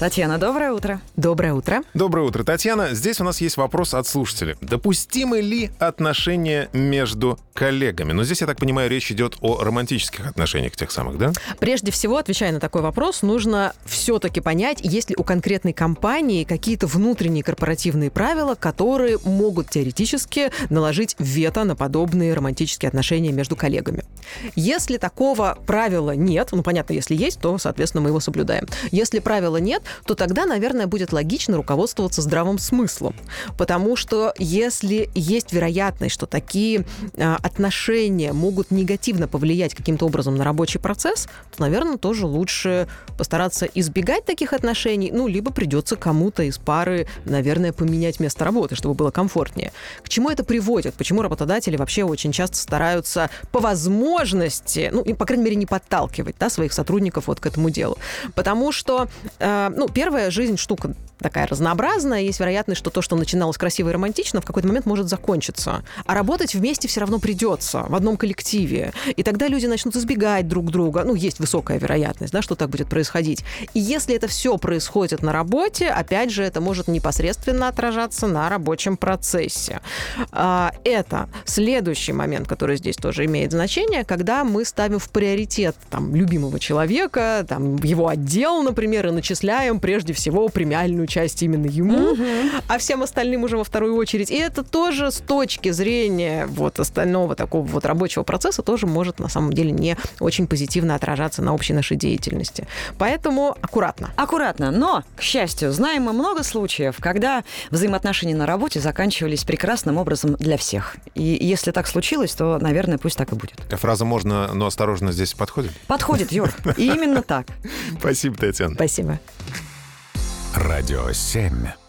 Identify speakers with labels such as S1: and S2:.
S1: Татьяна, доброе утро.
S2: Доброе утро.
S3: Доброе утро, Татьяна. Здесь у нас есть вопрос от слушателя. Допустимы ли отношения между коллегами? Но здесь, я так понимаю, речь идет о романтических отношениях тех самых, да?
S2: Прежде всего, отвечая на такой вопрос, нужно все-таки понять, есть ли у конкретной компании какие-то внутренние корпоративные правила, которые могут теоретически наложить вето на подобные романтические отношения между коллегами. Если такого правила нет, ну, понятно, если есть, то, соответственно, мы его соблюдаем. Если правила нет, то тогда, наверное, будет логично руководствоваться здравым смыслом. Потому что если есть вероятность, что такие а, отношения могут негативно повлиять каким-то образом на рабочий процесс, то, наверное, тоже лучше постараться избегать таких отношений, ну, либо придется кому-то из пары, наверное, поменять место работы, чтобы было комфортнее. К чему это приводит? Почему работодатели вообще очень часто стараются по возможности, ну, и, по крайней мере, не подталкивать да, своих сотрудников вот к этому делу? Потому что, э, ну, первая жизнь штука такая разнообразная, есть вероятность, что то, что начиналось красиво и романтично, в какой-то момент может закончиться. А работать вместе все равно придется, в одном коллективе. И тогда люди начнут избегать друг друга. Ну, есть высокая вероятность, да, что так будет происходить. И если это все происходит на работе, опять же, это может непосредственно отражаться на рабочем процессе. А, это следующий момент, который здесь тоже имеет значение, когда мы ставим в приоритет там, любимого человека, там, его отдел, например, и начисляем прежде всего премиальную часть именно ему, угу. а всем остальным уже во вторую очередь. И это тоже с точки зрения вот остального такого вот рабочего процесса тоже может на самом деле не очень позитивно отражаться на общей нашей деятельности. Поэтому аккуратно.
S1: Аккуратно. Но, к счастью, знаем мы много случаев, когда взаимоотношения на работе заканчивались прекрасным образом для всех. И если так случилось, то, наверное, пусть так и будет.
S3: Фраза «можно, но осторожно» здесь подходит?
S1: Подходит, Юр. И именно так.
S3: Спасибо, Татьяна.
S2: Спасибо.
S4: Радио 7.